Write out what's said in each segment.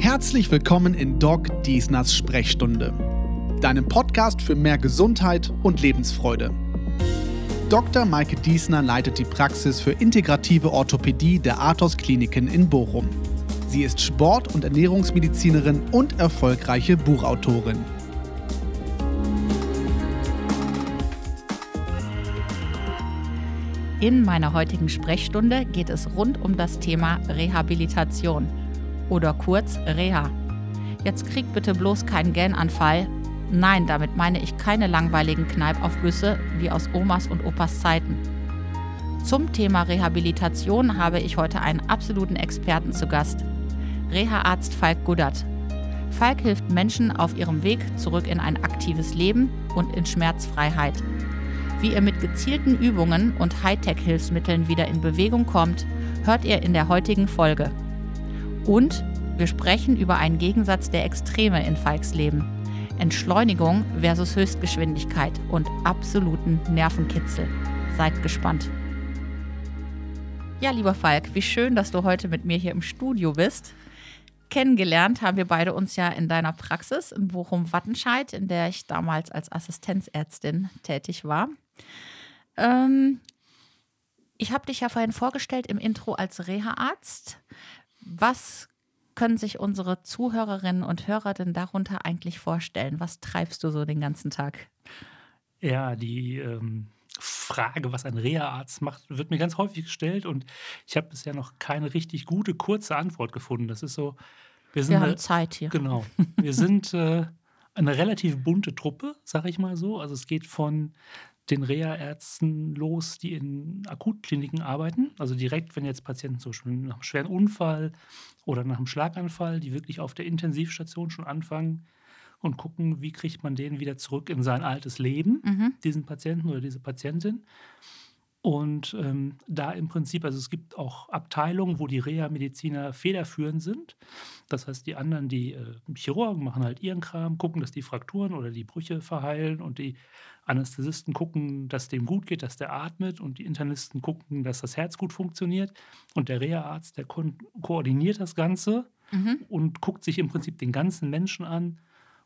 Herzlich willkommen in Doc Diesners Sprechstunde, deinem Podcast für mehr Gesundheit und Lebensfreude. Dr. Maike Diesner leitet die Praxis für integrative Orthopädie der Athos Kliniken in Bochum. Sie ist Sport- und Ernährungsmedizinerin und erfolgreiche Buchautorin. In meiner heutigen Sprechstunde geht es rund um das Thema Rehabilitation oder kurz Reha. Jetzt kriegt bitte bloß keinen Gähnanfall. Nein, damit meine ich keine langweiligen Kneipaufgüsse wie aus Omas und Opas Zeiten. Zum Thema Rehabilitation habe ich heute einen absoluten Experten zu Gast. Reha-Arzt Falk Guddert. Falk hilft Menschen auf ihrem Weg zurück in ein aktives Leben und in Schmerzfreiheit. Wie ihr mit gezielten Übungen und Hightech-Hilfsmitteln wieder in Bewegung kommt, hört ihr in der heutigen Folge. Und wir sprechen über einen Gegensatz der Extreme in Falks Leben. Entschleunigung versus Höchstgeschwindigkeit und absoluten Nervenkitzel. Seid gespannt. Ja, lieber Falk, wie schön, dass du heute mit mir hier im Studio bist. Kennengelernt haben wir beide uns ja in deiner Praxis in Bochum-Wattenscheid, in der ich damals als Assistenzärztin tätig war. Ähm, ich habe dich ja vorhin vorgestellt im Intro als Reha-Arzt. Was können sich unsere Zuhörerinnen und Hörer denn darunter eigentlich vorstellen? Was treibst du so den ganzen Tag? Ja, die ähm, Frage, was ein Reha-Arzt macht, wird mir ganz häufig gestellt und ich habe bisher noch keine richtig gute, kurze Antwort gefunden. Das ist so. Wir, sind wir haben eine, Zeit hier. Genau. Wir sind äh, eine relativ bunte Truppe, sag ich mal so. Also es geht von den Reha-Ärzten los, die in Akutkliniken arbeiten. Also direkt, wenn jetzt Patienten zum Beispiel nach einem schweren Unfall oder nach einem Schlaganfall, die wirklich auf der Intensivstation schon anfangen und gucken, wie kriegt man den wieder zurück in sein altes Leben, mhm. diesen Patienten oder diese Patientin. Und ähm, da im Prinzip, also es gibt auch Abteilungen, wo die Reha-Mediziner federführend sind. Das heißt, die anderen, die äh, Chirurgen, machen halt ihren Kram, gucken, dass die Frakturen oder die Brüche verheilen und die Anästhesisten gucken, dass dem gut geht, dass der atmet und die Internisten gucken, dass das Herz gut funktioniert. Und der Reha-Arzt, der ko koordiniert das Ganze mhm. und guckt sich im Prinzip den ganzen Menschen an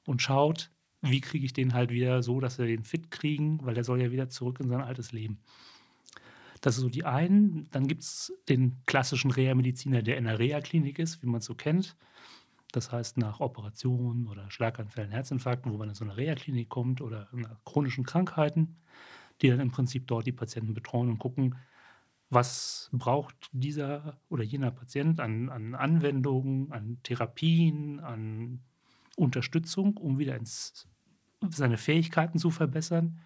und schaut, wie kriege ich den halt wieder so, dass wir den fit kriegen, weil der soll ja wieder zurück in sein altes Leben. Das ist so die einen. Dann gibt es den klassischen Reha-Mediziner, der in der Reha-Klinik ist, wie man es so kennt. Das heißt, nach Operationen oder Schlaganfällen, Herzinfarkten, wo man in so eine Reha-Klinik kommt oder nach chronischen Krankheiten, die dann im Prinzip dort die Patienten betreuen und gucken, was braucht dieser oder jener Patient an, an Anwendungen, an Therapien, an Unterstützung, um wieder ins, seine Fähigkeiten zu verbessern.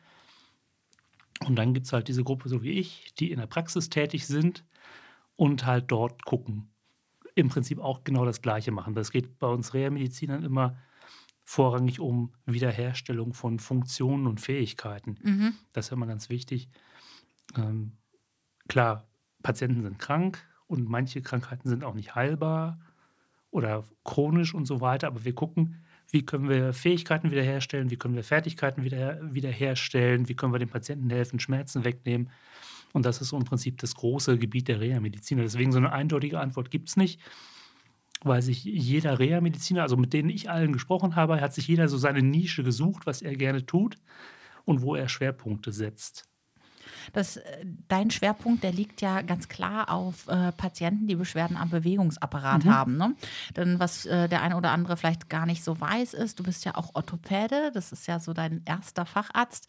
Und dann gibt es halt diese Gruppe, so wie ich, die in der Praxis tätig sind und halt dort gucken, im Prinzip auch genau das Gleiche machen. Das geht bei uns Reha-Medizinern immer vorrangig um Wiederherstellung von Funktionen und Fähigkeiten. Mhm. Das ist immer ganz wichtig. Ähm, klar, Patienten sind krank und manche Krankheiten sind auch nicht heilbar oder chronisch und so weiter, aber wir gucken, wie können wir Fähigkeiten wiederherstellen, wie können wir Fertigkeiten wieder, wiederherstellen, wie können wir den Patienten helfen, Schmerzen wegnehmen. Und das ist im Prinzip das große Gebiet der Reha-Mediziner. Deswegen so eine eindeutige Antwort gibt es nicht, weil sich jeder Reha-Mediziner, also mit denen ich allen gesprochen habe, hat sich jeder so seine Nische gesucht, was er gerne tut und wo er Schwerpunkte setzt. Das, äh, dein Schwerpunkt, der liegt ja ganz klar auf äh, Patienten, die Beschwerden am Bewegungsapparat mhm. haben. Ne? Denn was äh, der eine oder andere vielleicht gar nicht so weiß, ist, du bist ja auch Orthopäde, das ist ja so dein erster Facharzt.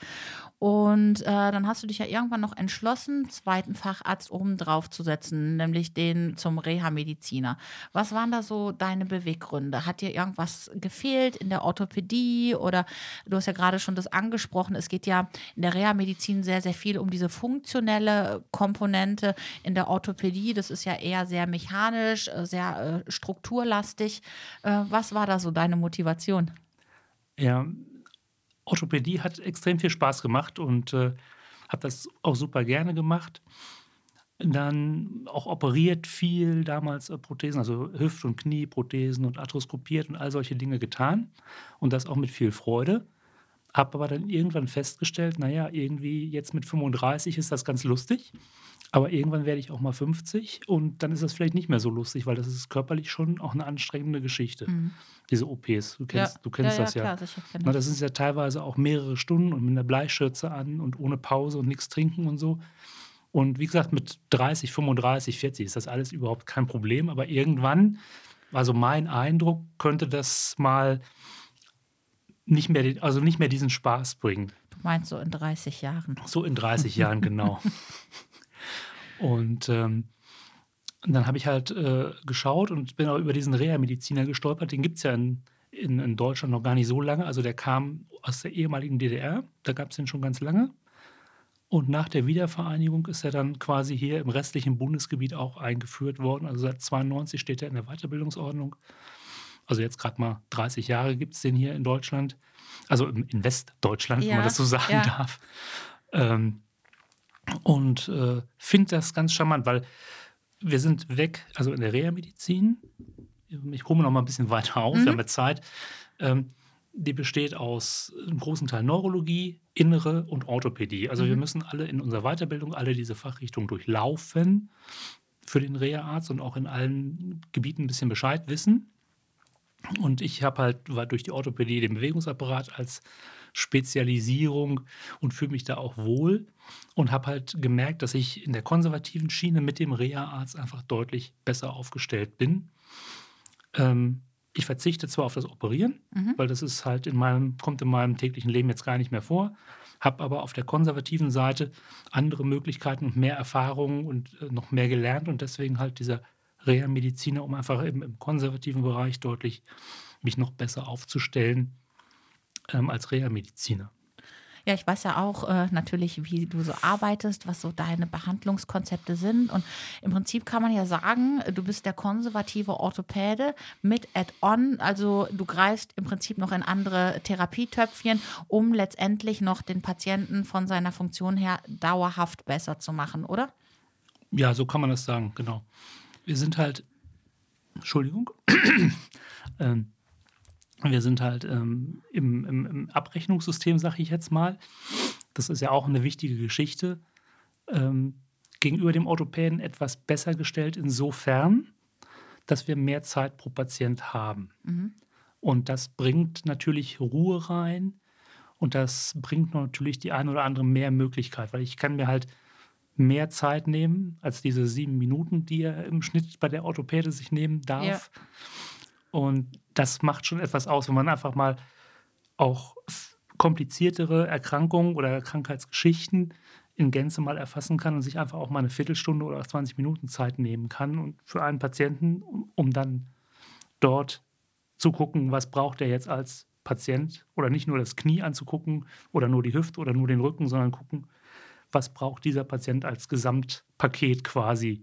Und äh, dann hast du dich ja irgendwann noch entschlossen, zweiten Facharzt oben drauf zu setzen, nämlich den zum Reha-Mediziner. Was waren da so deine Beweggründe? Hat dir irgendwas gefehlt in der Orthopädie oder du hast ja gerade schon das angesprochen, es geht ja in der Reha-Medizin sehr, sehr viel um diese diese funktionelle Komponente in der Orthopädie, das ist ja eher sehr mechanisch, äh, sehr äh, strukturlastig. Äh, was war da so deine Motivation? Ja, Orthopädie hat extrem viel Spaß gemacht und äh, habe das auch super gerne gemacht. Dann auch operiert viel damals äh, Prothesen, also Hüft- und Knieprothesen und arthroskopiert und all solche Dinge getan. Und das auch mit viel Freude. Habe aber dann irgendwann festgestellt, naja, irgendwie jetzt mit 35 ist das ganz lustig. Aber irgendwann werde ich auch mal 50 und dann ist das vielleicht nicht mehr so lustig, weil das ist körperlich schon auch eine anstrengende Geschichte. Mhm. Diese OPs. Du kennst, ja. du kennst ja, das ja. ja. Klar, Na, das ist ja teilweise auch mehrere Stunden und mit einer Bleischürze an und ohne Pause und nichts trinken und so. Und wie gesagt, mit 30, 35, 40 ist das alles überhaupt kein Problem. Aber irgendwann, also mein Eindruck, könnte das mal nicht mehr, also nicht mehr diesen Spaß bringen. Du meinst so in 30 Jahren? So in 30 Jahren, genau. Und ähm, dann habe ich halt äh, geschaut und bin auch über diesen Reha-Mediziner gestolpert. Den gibt es ja in, in, in, Deutschland noch gar nicht so lange. Also der kam aus der ehemaligen DDR. Da gab es den schon ganz lange. Und nach der Wiedervereinigung ist er dann quasi hier im restlichen Bundesgebiet auch eingeführt worden. Also seit 92 steht er in der Weiterbildungsordnung. Also jetzt gerade mal 30 Jahre gibt es den hier in Deutschland. Also in Westdeutschland, ja, wenn man das so sagen ja. darf. Ähm, und äh, finde das ganz charmant, weil wir sind weg, also in der Reha-Medizin. Ich hole noch mal ein bisschen weiter auf, mhm. wir haben ja Zeit. Ähm, die besteht aus einem großen Teil Neurologie, Innere und Orthopädie. Also mhm. wir müssen alle in unserer Weiterbildung alle diese Fachrichtungen durchlaufen für den Reha-Arzt und auch in allen Gebieten ein bisschen Bescheid wissen. Und ich habe halt war durch die Orthopädie den Bewegungsapparat als Spezialisierung und fühle mich da auch wohl und habe halt gemerkt, dass ich in der konservativen Schiene mit dem Reha-Arzt einfach deutlich besser aufgestellt bin. Ähm, ich verzichte zwar auf das Operieren, mhm. weil das ist halt in meinem, kommt in meinem täglichen Leben jetzt gar nicht mehr vor, habe aber auf der konservativen Seite andere Möglichkeiten und mehr Erfahrungen und äh, noch mehr gelernt und deswegen halt dieser Reha-Mediziner, um einfach im, im konservativen Bereich deutlich mich noch besser aufzustellen ähm, als Reha-Mediziner. Ja, ich weiß ja auch äh, natürlich, wie du so arbeitest, was so deine Behandlungskonzepte sind. Und im Prinzip kann man ja sagen, du bist der konservative Orthopäde mit Add-on. Also du greifst im Prinzip noch in andere Therapietöpfchen, um letztendlich noch den Patienten von seiner Funktion her dauerhaft besser zu machen, oder? Ja, so kann man das sagen, genau. Wir sind halt, Entschuldigung, ähm, wir sind halt ähm, im, im, im, Abrechnungssystem, sage ich jetzt mal. Das ist ja auch eine wichtige Geschichte. Ähm, gegenüber dem Orthopäden etwas besser gestellt insofern, dass wir mehr Zeit pro Patient haben. Mhm. Und das bringt natürlich Ruhe rein und das bringt natürlich die eine oder andere mehr Möglichkeit, weil ich kann mir halt mehr Zeit nehmen als diese sieben Minuten, die er im Schnitt bei der Orthopäde sich nehmen darf. Ja. Und das macht schon etwas aus, wenn man einfach mal auch kompliziertere Erkrankungen oder Krankheitsgeschichten in Gänze mal erfassen kann und sich einfach auch mal eine Viertelstunde oder 20 Minuten Zeit nehmen kann und für einen Patienten, um dann dort zu gucken, was braucht er jetzt als Patient oder nicht nur das Knie anzugucken oder nur die Hüfte oder nur den Rücken, sondern gucken, was braucht dieser Patient als Gesamtpaket quasi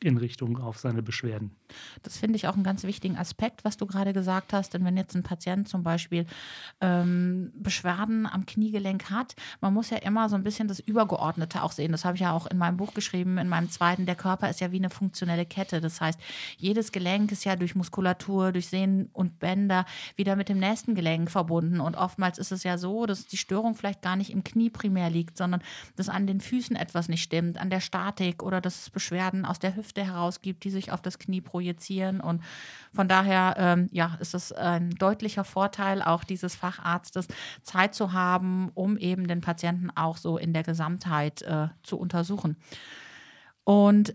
in Richtung auf seine Beschwerden. Das finde ich auch einen ganz wichtigen Aspekt, was du gerade gesagt hast. Denn wenn jetzt ein Patient zum Beispiel ähm, Beschwerden am Kniegelenk hat, man muss ja immer so ein bisschen das Übergeordnete auch sehen. Das habe ich ja auch in meinem Buch geschrieben, in meinem zweiten. Der Körper ist ja wie eine funktionelle Kette. Das heißt, jedes Gelenk ist ja durch Muskulatur, durch Sehnen und Bänder wieder mit dem nächsten Gelenk verbunden. Und oftmals ist es ja so, dass die Störung vielleicht gar nicht im Knie primär liegt, sondern dass an den Füßen etwas nicht stimmt, an der Statik oder dass es Beschwerden aus der Hüfte Hüfte herausgibt, die sich auf das Knie projizieren. Und von daher ähm, ja, ist es ein deutlicher Vorteil auch dieses Facharztes, Zeit zu haben, um eben den Patienten auch so in der Gesamtheit äh, zu untersuchen. Und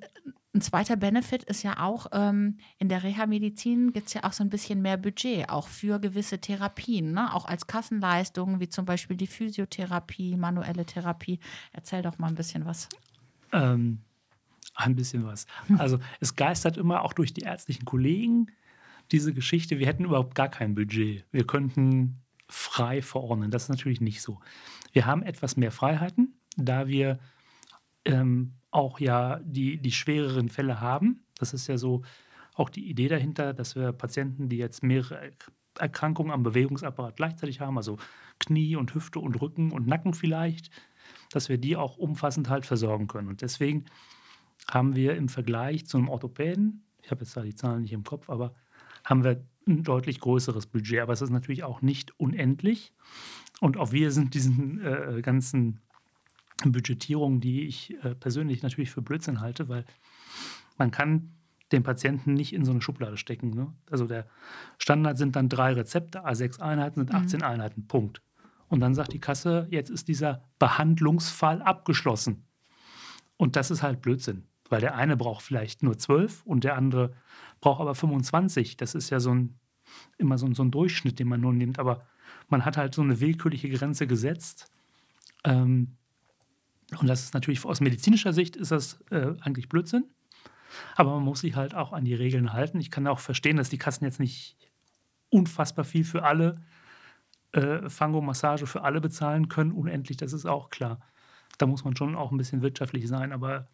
ein zweiter Benefit ist ja auch, ähm, in der Reha-Medizin gibt es ja auch so ein bisschen mehr Budget, auch für gewisse Therapien, ne? auch als Kassenleistungen, wie zum Beispiel die Physiotherapie, manuelle Therapie. Erzähl doch mal ein bisschen was. Ähm, ein bisschen was. Also es geistert immer auch durch die ärztlichen Kollegen diese Geschichte, wir hätten überhaupt gar kein Budget. Wir könnten frei verordnen. Das ist natürlich nicht so. Wir haben etwas mehr Freiheiten, da wir ähm, auch ja die, die schwereren Fälle haben. Das ist ja so auch die Idee dahinter, dass wir Patienten, die jetzt mehrere Erkrankungen am Bewegungsapparat gleichzeitig haben, also Knie und Hüfte und Rücken und Nacken vielleicht, dass wir die auch umfassend halt versorgen können. Und deswegen haben wir im Vergleich zu einem Orthopäden, ich habe jetzt da die Zahlen nicht im Kopf, aber haben wir ein deutlich größeres Budget. Aber es ist natürlich auch nicht unendlich. Und auch wir sind diesen äh, ganzen Budgetierung, die ich äh, persönlich natürlich für Blödsinn halte, weil man kann den Patienten nicht in so eine Schublade stecken. Ne? Also der Standard sind dann drei Rezepte, A6 Einheiten sind 18 mhm. Einheiten, Punkt. Und dann sagt die Kasse, jetzt ist dieser Behandlungsfall abgeschlossen. Und das ist halt Blödsinn, weil der eine braucht vielleicht nur 12 und der andere braucht aber 25. Das ist ja so ein, immer so ein, so ein Durchschnitt, den man nur nimmt. Aber man hat halt so eine willkürliche Grenze gesetzt. Ähm, und das ist natürlich aus medizinischer Sicht ist das äh, eigentlich Blödsinn. Aber man muss sich halt auch an die Regeln halten. Ich kann auch verstehen, dass die Kassen jetzt nicht unfassbar viel für alle äh, Fango-Massage für alle bezahlen können, unendlich, das ist auch klar. Da muss man schon auch ein bisschen wirtschaftlich sein. Aber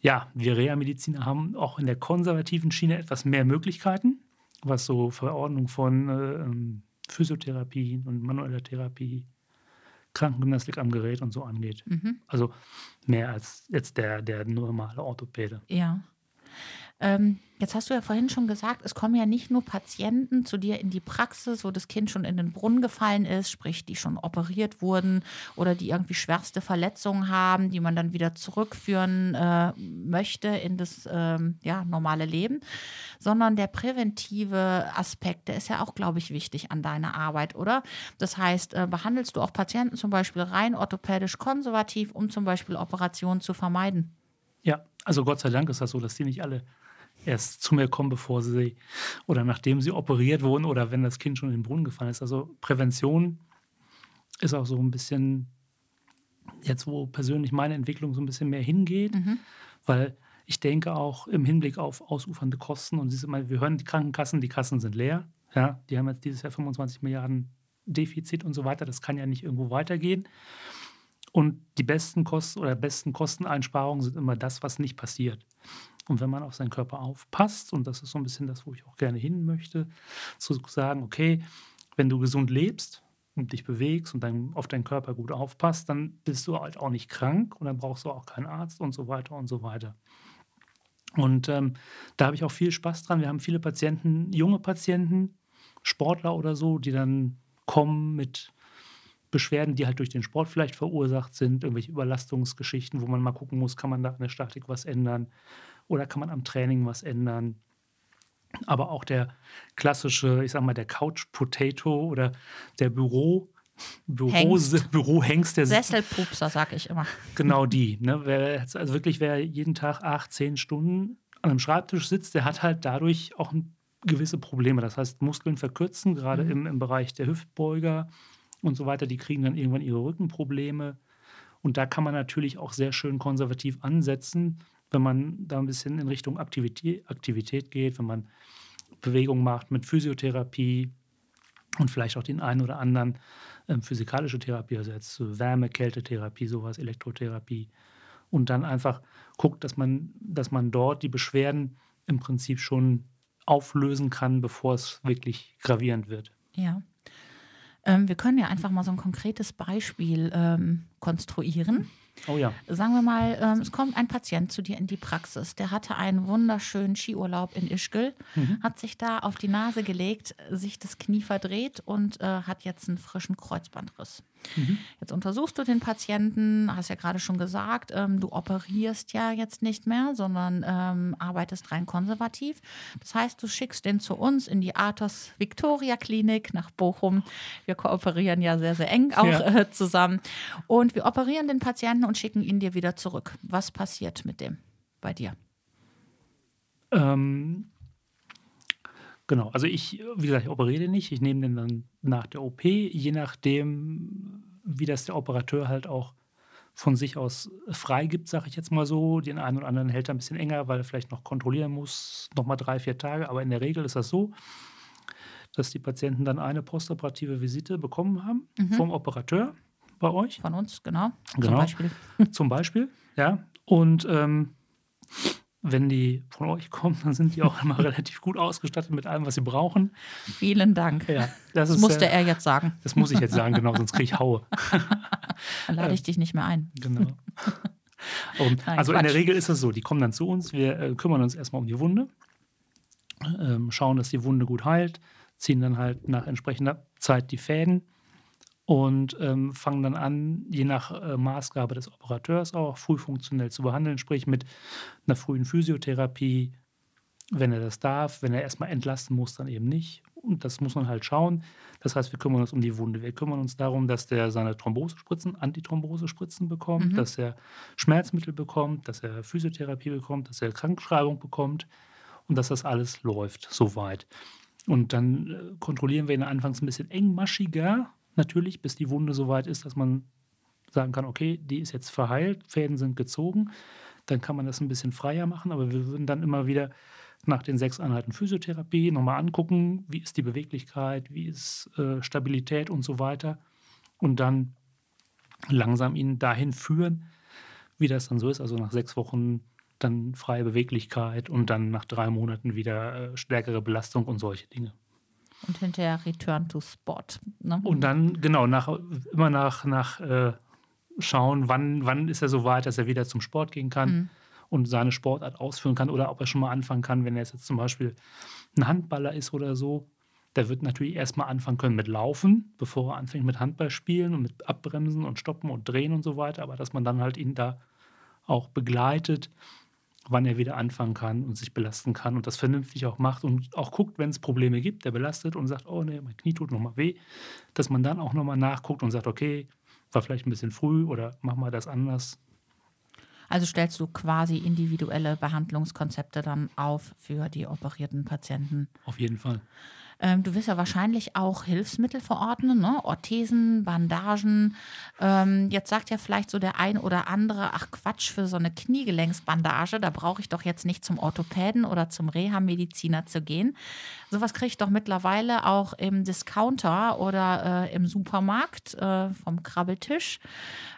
ja, wir Reha-Mediziner haben auch in der konservativen Schiene etwas mehr Möglichkeiten, was so Verordnung von äh, ähm, Physiotherapie und manueller Therapie, Krankengymnastik am Gerät und so angeht. Mhm. Also mehr als jetzt der, der normale Orthopäde. Ja. Ähm, jetzt hast du ja vorhin schon gesagt, es kommen ja nicht nur Patienten zu dir in die Praxis, wo das Kind schon in den Brunnen gefallen ist, sprich, die schon operiert wurden oder die irgendwie schwerste Verletzungen haben, die man dann wieder zurückführen äh, möchte in das ähm, ja, normale Leben, sondern der präventive Aspekt, der ist ja auch, glaube ich, wichtig an deiner Arbeit, oder? Das heißt, äh, behandelst du auch Patienten zum Beispiel rein orthopädisch konservativ, um zum Beispiel Operationen zu vermeiden? Ja, also Gott sei Dank ist das so, dass die nicht alle erst zu mir kommen, bevor sie oder nachdem sie operiert wurden oder wenn das Kind schon in den Brunnen gefallen ist. Also Prävention ist auch so ein bisschen jetzt, wo persönlich meine Entwicklung so ein bisschen mehr hingeht, mhm. weil ich denke auch im Hinblick auf ausufernde Kosten und mal, wir hören die Krankenkassen, die Kassen sind leer. Ja, die haben jetzt dieses Jahr 25 Milliarden Defizit und so weiter. Das kann ja nicht irgendwo weitergehen. Und die besten Kosten oder besten Kosteneinsparungen sind immer das, was nicht passiert. Und wenn man auf seinen Körper aufpasst, und das ist so ein bisschen das, wo ich auch gerne hin möchte, zu sagen, okay, wenn du gesund lebst und dich bewegst und dann auf deinen Körper gut aufpasst, dann bist du halt auch nicht krank und dann brauchst du auch keinen Arzt und so weiter und so weiter. Und ähm, da habe ich auch viel Spaß dran. Wir haben viele Patienten, junge Patienten, Sportler oder so, die dann kommen mit Beschwerden, die halt durch den Sport vielleicht verursacht sind, irgendwelche Überlastungsgeschichten, wo man mal gucken muss, kann man da an der Statik was ändern oder kann man am Training was ändern. Aber auch der klassische, ich sag mal, der Couch Potato oder der Büro, Büro, Hengst. Bürohengst. Der Sesselpupser, sag ich immer. Genau die. Ne? Wer, also wirklich, wer jeden Tag acht, zehn Stunden an einem Schreibtisch sitzt, der hat halt dadurch auch gewisse Probleme. Das heißt, Muskeln verkürzen, gerade mhm. im, im Bereich der Hüftbeuger und so weiter. Die kriegen dann irgendwann ihre Rückenprobleme. Und da kann man natürlich auch sehr schön konservativ ansetzen wenn man da ein bisschen in Richtung Aktivität, geht, wenn man Bewegung macht mit Physiotherapie und vielleicht auch den einen oder anderen ähm, physikalische Therapie, also jetzt Wärme, Kältetherapie, sowas, Elektrotherapie. Und dann einfach guckt, dass man, dass man dort die Beschwerden im Prinzip schon auflösen kann, bevor es wirklich gravierend wird. Ja. Ähm, wir können ja einfach mal so ein konkretes Beispiel ähm, konstruieren. Oh ja. Sagen wir mal, ähm, es kommt ein Patient zu dir in die Praxis. Der hatte einen wunderschönen Skiurlaub in Ischgl, mhm. hat sich da auf die Nase gelegt, sich das Knie verdreht und äh, hat jetzt einen frischen Kreuzbandriss. Mhm. Jetzt untersuchst du den Patienten, hast ja gerade schon gesagt, ähm, du operierst ja jetzt nicht mehr, sondern ähm, arbeitest rein konservativ. Das heißt, du schickst den zu uns in die Athos Victoria Klinik nach Bochum. Wir kooperieren ja sehr, sehr eng auch ja. äh, zusammen. Und wir operieren den Patienten und schicken ihn dir wieder zurück. Was passiert mit dem bei dir? Ähm, genau, also ich, wie gesagt, ich operiere den nicht. Ich nehme den dann nach der OP, je nachdem, wie das der Operateur halt auch von sich aus freigibt, sage ich jetzt mal so. Den einen oder anderen hält er ein bisschen enger, weil er vielleicht noch kontrollieren muss, nochmal drei, vier Tage. Aber in der Regel ist das so, dass die Patienten dann eine postoperative Visite bekommen haben mhm. vom Operateur bei euch. Von uns, genau. genau. Zum Beispiel. Zum Beispiel, ja. Und ähm, wenn die von euch kommen, dann sind die auch immer relativ gut ausgestattet mit allem, was sie brauchen. Vielen Dank. Ja, das, das musste äh, er jetzt sagen. Das muss ich jetzt sagen, genau, sonst kriege ich Haue. dann lade ich dich nicht mehr ein. Genau. Und, Nein, also Quatsch. in der Regel ist es so, die kommen dann zu uns, wir äh, kümmern uns erstmal um die Wunde, ähm, schauen, dass die Wunde gut heilt, ziehen dann halt nach entsprechender Zeit die Fäden und ähm, fangen dann an, je nach äh, Maßgabe des Operateurs auch frühfunktionell zu behandeln, sprich mit einer frühen Physiotherapie, wenn er das darf, wenn er erstmal entlasten muss, dann eben nicht. Und das muss man halt schauen. Das heißt, wir kümmern uns um die Wunde. Wir kümmern uns darum, dass der seine Thrombosespritzen, Antithrombosespritzen bekommt, mhm. dass er Schmerzmittel bekommt, dass er Physiotherapie bekommt, dass er Krankschreibung bekommt und dass das alles läuft soweit. Und dann äh, kontrollieren wir ihn anfangs ein bisschen engmaschiger, natürlich, bis die Wunde so weit ist, dass man sagen kann, okay, die ist jetzt verheilt, Fäden sind gezogen. Dann kann man das ein bisschen freier machen, aber wir würden dann immer wieder nach den sechs Einheiten Physiotherapie nochmal angucken, wie ist die Beweglichkeit, wie ist äh, Stabilität und so weiter. Und dann langsam ihn dahin führen, wie das dann so ist. Also nach sechs Wochen dann freie Beweglichkeit und dann nach drei Monaten wieder äh, stärkere Belastung und solche Dinge. Und hinterher Return to Spot. Ne? Und dann, genau, nach, immer nach, nach äh, schauen, wann, wann ist er so weit, dass er wieder zum Sport gehen kann mhm. und seine Sportart ausführen kann oder ob er schon mal anfangen kann, wenn er jetzt zum Beispiel ein Handballer ist oder so. Der wird natürlich erstmal anfangen können mit Laufen, bevor er anfängt mit Handball spielen und mit Abbremsen und Stoppen und Drehen und so weiter. Aber dass man dann halt ihn da auch begleitet wann er wieder anfangen kann und sich belasten kann und das vernünftig auch macht und auch guckt, wenn es Probleme gibt, der belastet und sagt, oh nee, mein Knie tut nochmal weh, dass man dann auch nochmal nachguckt und sagt, okay, war vielleicht ein bisschen früh oder mach mal das anders. Also stellst du quasi individuelle Behandlungskonzepte dann auf für die operierten Patienten? Auf jeden Fall. Ähm, du wirst ja wahrscheinlich auch Hilfsmittel verordnen, ne? Orthesen, Bandagen. Ähm, jetzt sagt ja vielleicht so der ein oder andere, ach Quatsch, für so eine Kniegelenksbandage, da brauche ich doch jetzt nicht zum Orthopäden oder zum Reha-Mediziner zu gehen. Sowas kriege ich doch mittlerweile auch im Discounter oder äh, im Supermarkt äh, vom Krabbeltisch.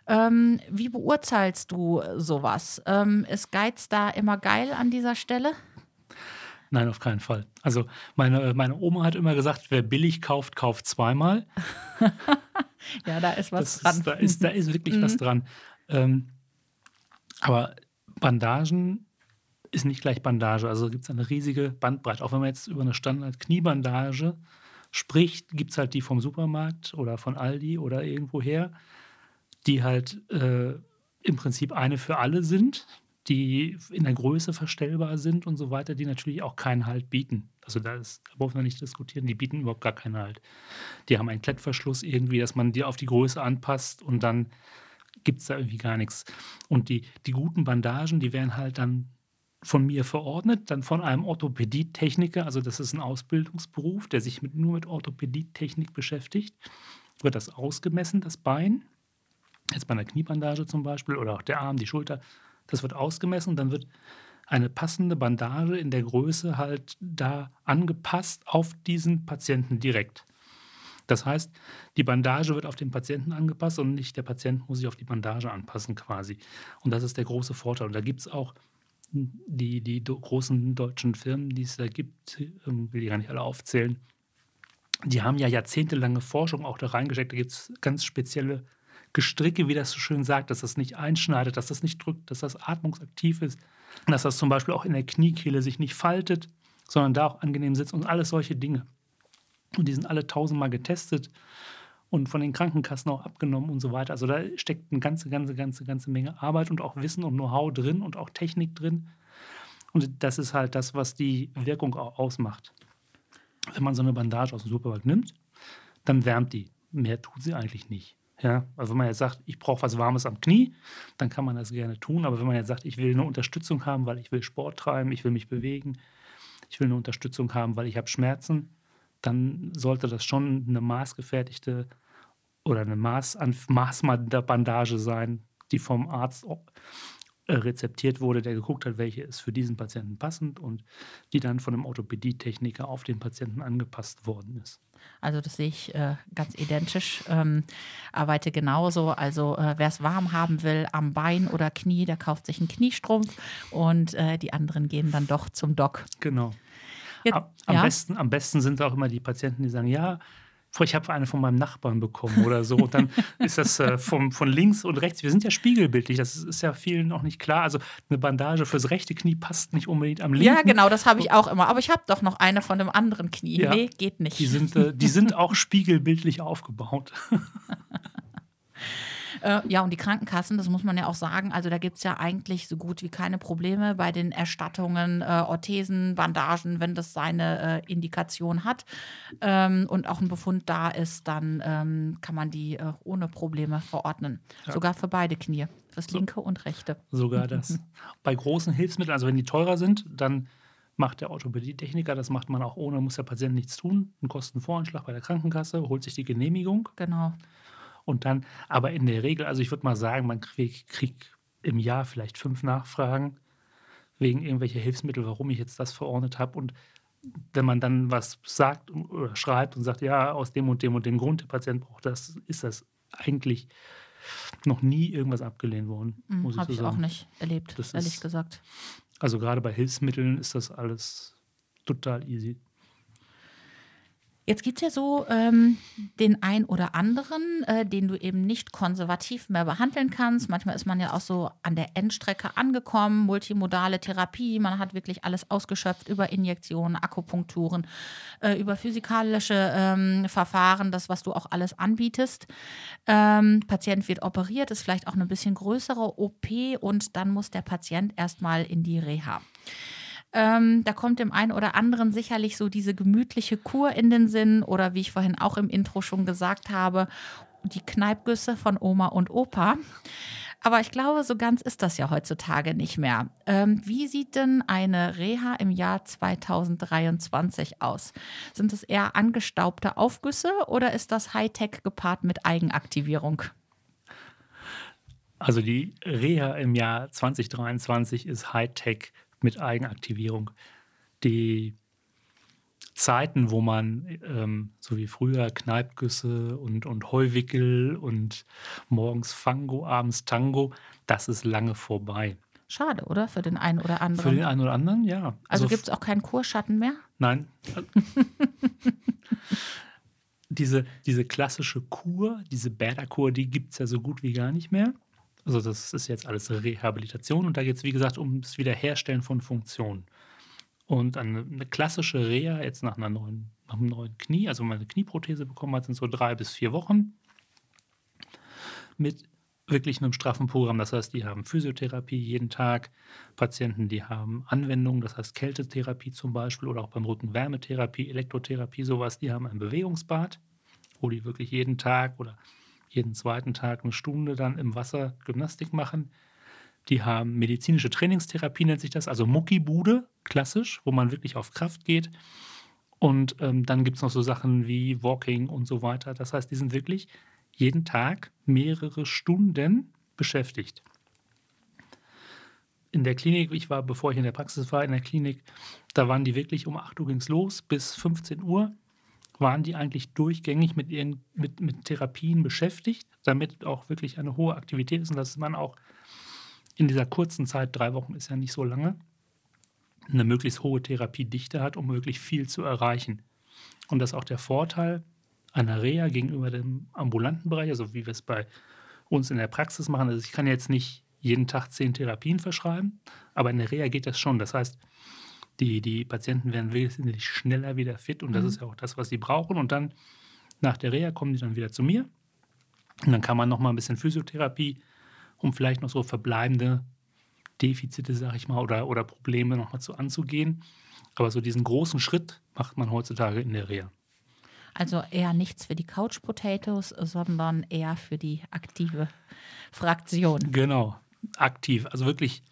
Ähm, wie beurteilst du sowas? Ähm, ist Geiz da immer geil an dieser Stelle? Nein, auf keinen Fall. Also meine, meine Oma hat immer gesagt, wer billig kauft, kauft zweimal. ja, da ist was das dran. Ist, da, ist, da ist wirklich was mhm. dran. Ähm, aber Bandagen ist nicht gleich Bandage. Also gibt es eine riesige Bandbreite. Auch wenn man jetzt über eine Standard-Kniebandage spricht, gibt es halt die vom Supermarkt oder von Aldi oder irgendwoher, die halt äh, im Prinzip eine für alle sind die in der Größe verstellbar sind und so weiter, die natürlich auch keinen Halt bieten. Also da, ist, da brauchen wir nicht diskutieren, die bieten überhaupt gar keinen Halt. Die haben einen Klettverschluss irgendwie, dass man die auf die Größe anpasst und dann gibt es da irgendwie gar nichts. Und die, die guten Bandagen, die werden halt dann von mir verordnet, dann von einem Orthopädietechniker, also das ist ein Ausbildungsberuf, der sich mit, nur mit Orthopädietechnik beschäftigt, wird das ausgemessen, das Bein, jetzt bei einer Kniebandage zum Beispiel oder auch der Arm, die Schulter, das wird ausgemessen dann wird eine passende Bandage in der Größe halt da angepasst auf diesen Patienten direkt. Das heißt, die Bandage wird auf den Patienten angepasst und nicht der Patient muss sich auf die Bandage anpassen quasi. Und das ist der große Vorteil. Und da gibt es auch die, die großen deutschen Firmen, die es da gibt, ähm, will ich gar nicht alle aufzählen, die haben ja jahrzehntelange Forschung auch da reingesteckt. Da gibt es ganz spezielle Gestricke, wie das so schön sagt, dass das nicht einschneidet, dass das nicht drückt, dass das atmungsaktiv ist, dass das zum Beispiel auch in der Kniekehle sich nicht faltet, sondern da auch angenehm sitzt und alles solche Dinge. Und die sind alle tausendmal getestet und von den Krankenkassen auch abgenommen und so weiter. Also da steckt eine ganze, ganze, ganze, ganze Menge Arbeit und auch Wissen und Know-how drin und auch Technik drin. Und das ist halt das, was die Wirkung auch ausmacht. Wenn man so eine Bandage aus dem Supermarkt nimmt, dann wärmt die. Mehr tut sie eigentlich nicht. Ja, also wenn man jetzt sagt, ich brauche was Warmes am Knie, dann kann man das gerne tun. Aber wenn man jetzt sagt, ich will eine Unterstützung haben, weil ich will Sport treiben, ich will mich bewegen, ich will eine Unterstützung haben, weil ich habe Schmerzen, dann sollte das schon eine maßgefertigte oder eine Maß Maßbandage sein, die vom Arzt rezeptiert wurde, der geguckt hat, welche ist für diesen Patienten passend und die dann von einem Orthopädietechniker auf den Patienten angepasst worden ist. Also das sehe ich äh, ganz identisch. Ähm, arbeite genauso. Also äh, wer es warm haben will am Bein oder Knie, der kauft sich einen Kniestrumpf und äh, die anderen gehen dann doch zum Doc. Genau. Jetzt, am, ja? besten, am besten sind auch immer die Patienten, die sagen, ja, ich habe eine von meinem Nachbarn bekommen oder so. Und dann ist das äh, vom, von links und rechts. Wir sind ja spiegelbildlich, das ist ja vielen noch nicht klar. Also eine Bandage fürs rechte Knie passt nicht unbedingt am linken. Ja, genau, das habe ich auch immer. Aber ich habe doch noch eine von dem anderen Knie. Ja. Nee, geht nicht. Die sind, äh, die sind auch spiegelbildlich aufgebaut. Äh, ja, und die Krankenkassen, das muss man ja auch sagen, also da gibt es ja eigentlich so gut wie keine Probleme bei den Erstattungen, äh, Orthesen, Bandagen, wenn das seine äh, Indikation hat ähm, und auch ein Befund da ist, dann ähm, kann man die äh, ohne Probleme verordnen. Ja. Sogar für beide Knie, fürs linke und rechte. Sogar das. Bei großen Hilfsmitteln, also wenn die teurer sind, dann macht der Orthopädietechniker, das macht man auch ohne, muss der Patient nichts tun, einen Kostenvoranschlag bei der Krankenkasse, holt sich die Genehmigung Genau. Und dann, aber in der Regel, also ich würde mal sagen, man kriegt krieg im Jahr vielleicht fünf Nachfragen wegen irgendwelcher Hilfsmittel, warum ich jetzt das verordnet habe und wenn man dann was sagt oder schreibt und sagt, ja, aus dem und dem und dem Grund, der Patient braucht das, ist das eigentlich noch nie irgendwas abgelehnt worden, muss ich Habe so ich sagen. auch nicht erlebt, Das ehrlich ist- gesagt. Also gerade bei Hilfsmitteln ist das alles total easy. Jetzt gibt es ja so ähm, den ein oder anderen, äh, den du eben nicht konservativ mehr behandeln kannst. Manchmal ist man ja auch so an der Endstrecke angekommen, multimodale Therapie. Man hat wirklich alles ausgeschöpft über Injektionen, Akupunkturen, äh, über physikalische ähm, Verfahren, das, was du auch alles anbietest. Ähm, Patient wird operiert, ist vielleicht auch eine bisschen größere OP und dann muss der Patient erstmal in die Reha. Ähm, da kommt dem einen oder anderen sicherlich so diese gemütliche Kur in den Sinn oder wie ich vorhin auch im Intro schon gesagt habe, die Kneipgüsse von Oma und Opa. Aber ich glaube, so ganz ist das ja heutzutage nicht mehr. Ähm, wie sieht denn eine Reha im Jahr 2023 aus? Sind es eher angestaubte Aufgüsse oder ist das Hightech gepaart mit Eigenaktivierung? Also die Reha im Jahr 2023 ist Hightech mit Eigenaktivierung. Die Zeiten, wo man ähm, so wie früher Kneipgüsse und, und Heuwickel und morgens Fango, abends Tango, das ist lange vorbei. Schade, oder? Für den einen oder Für anderen. den einen oder anderen, ja. also gibt es auch keinen Kurschatten mehr? Nein. diese, diese klassische Kur, diese Bäderkur, die gibt es ja so gut wie gar nicht mehr. Also das ist jetzt alles Rehabilitation und da geht es, wie gesagt, um das Wiederherstellen von Funktionen. Und eine, eine klassische Reha jetzt nach, einer neuen, nach einem neuen Knie, also wenn man eine Knieprothese bekommen hat, sind so drei bis vier Wochen mit wirklich einem straffen Programm. Das heißt, die haben Physiotherapie jeden Tag, Patienten, die haben Anwendungen, das heißt Kältetherapie zum Beispiel oder auch beim Rücken Wärmetherapie, Elektrotherapie, sowas. Die haben ein Bewegungsbad, wo die wirklich jeden Tag oder jeden zweiten Tag eine Stunde dann im Wasser Gymnastik machen. Die haben medizinische Trainingstherapie, nennt sich das, also Muckibude, klassisch, wo man wirklich auf Kraft geht. Und ähm, dann gibt es noch so Sachen wie Walking und so weiter. Das heißt, die sind wirklich jeden Tag mehrere Stunden beschäftigt. In der Klinik, ich war, bevor ich in der Praxis war, in der Klinik, da waren die wirklich um 8 Uhr ging es los, bis 15 Uhr waren die eigentlich durchgängig mit, ihren, mit, mit Therapien beschäftigt, damit auch wirklich eine hohe Aktivität ist und dass man auch in dieser kurzen Zeit, drei Wochen ist ja nicht so lange, eine möglichst hohe Therapiedichte hat, um wirklich viel zu erreichen. Und das ist auch der Vorteil einer Reha gegenüber dem ambulanten Bereich, also wie wir es bei uns in der Praxis machen. Also ich kann jetzt nicht jeden Tag zehn Therapien verschreiben, aber in der Reha geht das schon. Das heißt, die, die Patienten werden wesentlich schneller wieder fit und das Mhm. ist ja auch das, was sie brauchen. Und dann nach der Reha kommen die dann wieder zu mir. Und dann kann man noch mal ein bisschen Physiotherapie, um vielleicht noch so verbleibende Defizite, sag ich mal, oder, oder Probleme noch mal zu anzugehen. Aber so diesen großen Schritt macht man heutzutage in der Reha. Also eher nichts für die Couch Potatoes, sondern eher für die aktive Fraktion. Genau, aktiv. Also wirklich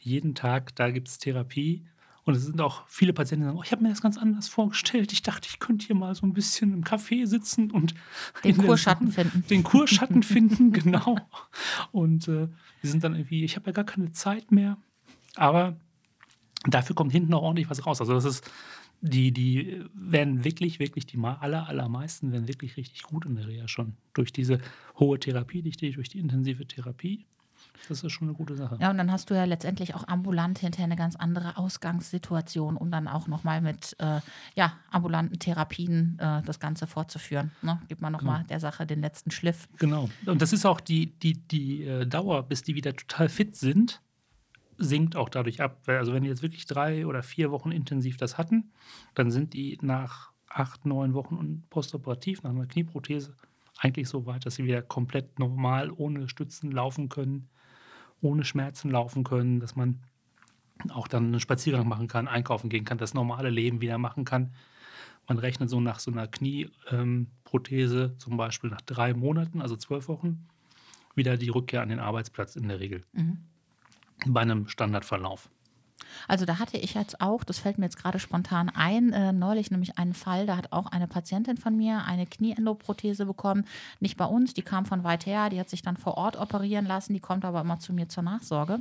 jeden Tag, da gibt es Therapie. Und es sind auch viele Patienten, die sagen, oh, ich habe mir das ganz anders vorgestellt. Ich dachte, ich könnte hier mal so ein bisschen im Café sitzen und Den Kurschatten Sonne- finden. Den Kurschatten finden, genau. Und äh, die sind dann irgendwie, ich habe ja gar keine Zeit mehr. Aber dafür kommt hinten auch ordentlich was raus. Also das ist, die, die werden wirklich, wirklich, die aller, allermeisten werden wirklich richtig gut in der Reha schon. Durch diese hohe Therapiedichte, durch die intensive Therapie. Das ist schon eine gute Sache. Ja, und dann hast du ja letztendlich auch ambulant hinterher eine ganz andere Ausgangssituation, um dann auch nochmal mit äh, ja, ambulanten Therapien äh, das Ganze fortzuführen. Ne? Gibt man nochmal Genau. der Sache den letzten Schliff. Genau. Und das ist auch die, die, die äh, Dauer, bis die wieder total fit sind, sinkt auch dadurch ab. Also wenn die jetzt wirklich drei oder vier Wochen intensiv das hatten, dann sind die nach acht, neun Wochen und postoperativ nach einer Knieprothese eigentlich so weit, dass sie wieder komplett normal ohne Stützen laufen können, ohne Schmerzen laufen können, dass man auch dann einen Spaziergang machen kann, einkaufen gehen kann, das normale Leben wieder machen kann. Man rechnet so nach so einer Knieprothese zum Beispiel nach drei Monaten, also zwölf Wochen, wieder die Rückkehr an den Arbeitsplatz in der Regel. Mhm. Bei einem Standardverlauf. Also da hatte ich jetzt auch, das fällt mir jetzt gerade spontan ein, äh, neulich nämlich einen Fall, da hat auch eine Patientin von mir eine Knieendoprothese bekommen, nicht bei uns, die kam von weit her, die hat sich dann vor Ort operieren lassen, die kommt aber immer zu mir zur Nachsorge.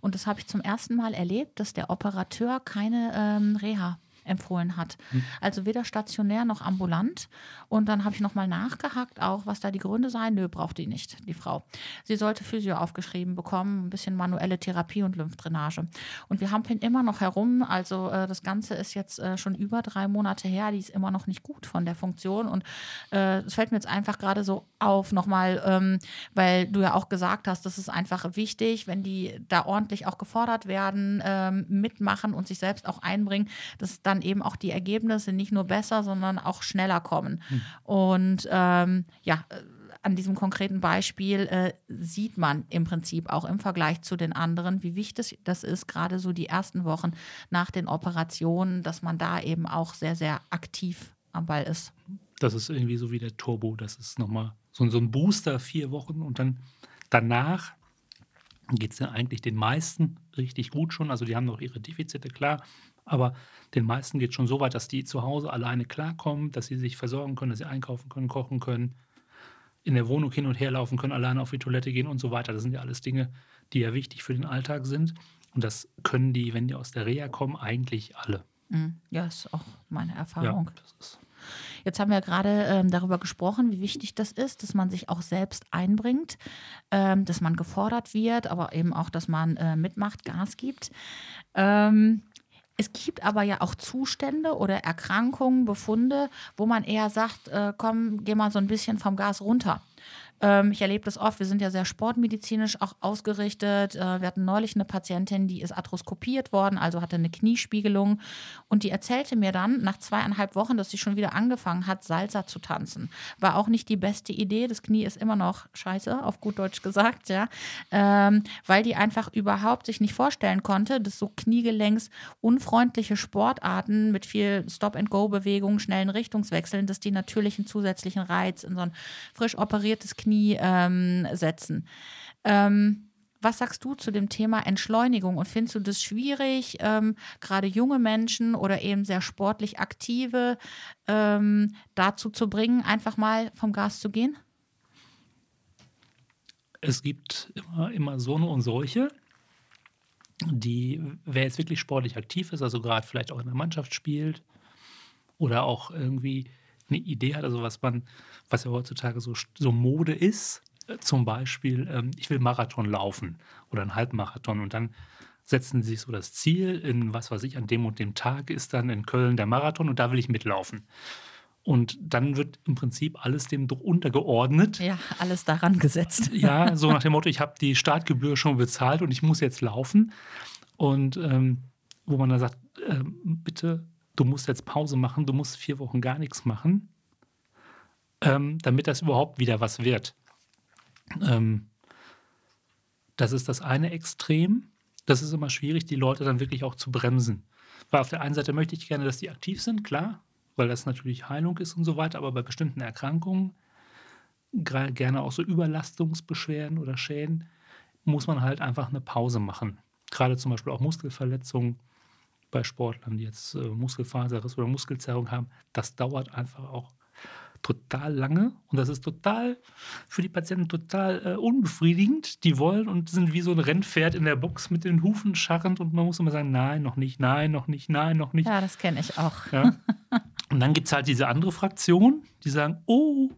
Und das habe ich zum ersten Mal erlebt, dass der Operateur keine ähm, Reha empfohlen hat. Also weder stationär noch ambulant. Und dann habe ich nochmal nachgehakt, auch was da die Gründe seien. Nö, braucht die nicht, die Frau. Sie sollte Physio aufgeschrieben bekommen, ein bisschen manuelle Therapie und Lymphdrainage. Und wir hampeln immer noch herum. Also äh, das Ganze ist jetzt äh, schon über drei Monate her. Die ist immer noch nicht gut von der Funktion. Und äh, es fällt mir jetzt einfach gerade so auf nochmal, ähm, weil du ja auch gesagt hast, das ist einfach wichtig, wenn die da ordentlich auch gefordert werden, ähm, mitmachen und sich selbst auch einbringen, dass dann eben auch die Ergebnisse nicht nur besser, sondern auch schneller kommen. Und ähm, ja, äh, an diesem konkreten Beispiel äh, sieht man im Prinzip auch im Vergleich zu den anderen, wie wichtig das ist, gerade so die ersten Wochen nach den Operationen, dass man da eben auch sehr, sehr aktiv am Ball ist. Das ist irgendwie so wie der Turbo. Das ist nochmal so, so ein Booster, vier Wochen und dann danach geht es ja eigentlich den meisten richtig gut schon. Also die haben noch ihre Defizite, klar. Aber den meisten geht es schon so weit, dass die zu Hause alleine klarkommen, dass sie sich versorgen können, dass sie einkaufen können, kochen können, in der Wohnung hin und her laufen können, alleine auf die Toilette gehen und so weiter. Das sind ja alles Dinge, die ja wichtig für den Alltag sind. Und das können die, wenn die aus der Reha kommen, eigentlich alle. Mhm. Ja, ist auch meine Erfahrung. Ja, Jetzt haben wir gerade ähm, darüber gesprochen, wie wichtig das ist, dass man sich auch selbst einbringt, ähm, dass man gefordert wird, aber eben auch, dass man äh, mitmacht, Gas gibt. Ähm, es gibt aber ja auch Zustände oder Erkrankungen, Befunde, wo man eher sagt, äh, komm, geh mal so ein bisschen vom Gas runter. Ähm, ich erlebe das oft, wir sind ja sehr sportmedizinisch auch ausgerichtet. Äh, wir hatten neulich eine Patientin, die ist arthroskopiert worden, also hatte eine Kniespiegelung. Und die erzählte mir dann nach zweieinhalb Wochen, dass sie schon wieder angefangen hat, Salsa zu tanzen. War auch nicht die beste Idee. Das Knie ist immer noch scheiße, auf gut Deutsch gesagt, ja. Ähm, weil die einfach überhaupt sich nicht vorstellen konnte, dass so Kniegelenks unfreundliche Sportarten mit viel Stop-and-Go-Bewegungen, schnellen Richtungswechseln, dass die natürlich einen zusätzlichen Reiz in so ein frisch operiertes Knie ähm, setzen. Ähm, was sagst du zu dem Thema Entschleunigung und findest du das schwierig, ähm, gerade junge Menschen oder eben sehr sportlich aktive ähm, dazu zu bringen, einfach mal vom Gas zu gehen? es gibt immer, immer so und solche, die, wer jetzt wirklich sportlich aktiv ist, also gerade vielleicht auch in der Mannschaft spielt oder auch irgendwie eine Idee hat, also was man, was ja heutzutage so, so Mode ist, äh, zum Beispiel, ähm, ich will Marathon laufen oder einen Halbmarathon und dann setzen sie sich so das Ziel, in was weiß ich, an dem und dem Tag ist dann in Köln der Marathon und da will ich mitlaufen. Und dann wird im Prinzip alles dem doch untergeordnet. Ja, alles daran gesetzt. Ja, so nach dem Motto, ich habe die Startgebühr schon bezahlt und ich muss jetzt laufen. Und ähm, wo man dann sagt, ähm, bitte, du musst jetzt Pause machen, du musst vier Wochen gar nichts machen, ähm, damit das überhaupt wieder was wird. Ähm, das ist das eine Extrem. Das ist immer schwierig, die Leute dann wirklich auch zu bremsen. Weil auf der einen Seite möchte ich gerne, dass die aktiv sind, klar, weil das natürlich Heilung ist und so weiter, aber bei bestimmten Erkrankungen gerne auch so Überlastungsbeschwerden oder Schäden, muss man halt einfach eine Pause machen. Gerade zum Beispiel auch Muskelverletzungen bei Sportlern, die jetzt äh, Muskelfaserriss oder Muskelzerrung haben, das dauert einfach auch total lange und das ist total für die Patienten total äh, unbefriedigend. Die wollen und sind wie so ein Rennpferd in der Box mit den Hufen scharrend und man muss immer sagen, nein, noch nicht, nein, noch nicht, nein, noch nicht. Ja, das kenne ich auch. Ja. Und dann gibt es halt diese andere Fraktion, die sagen, oh,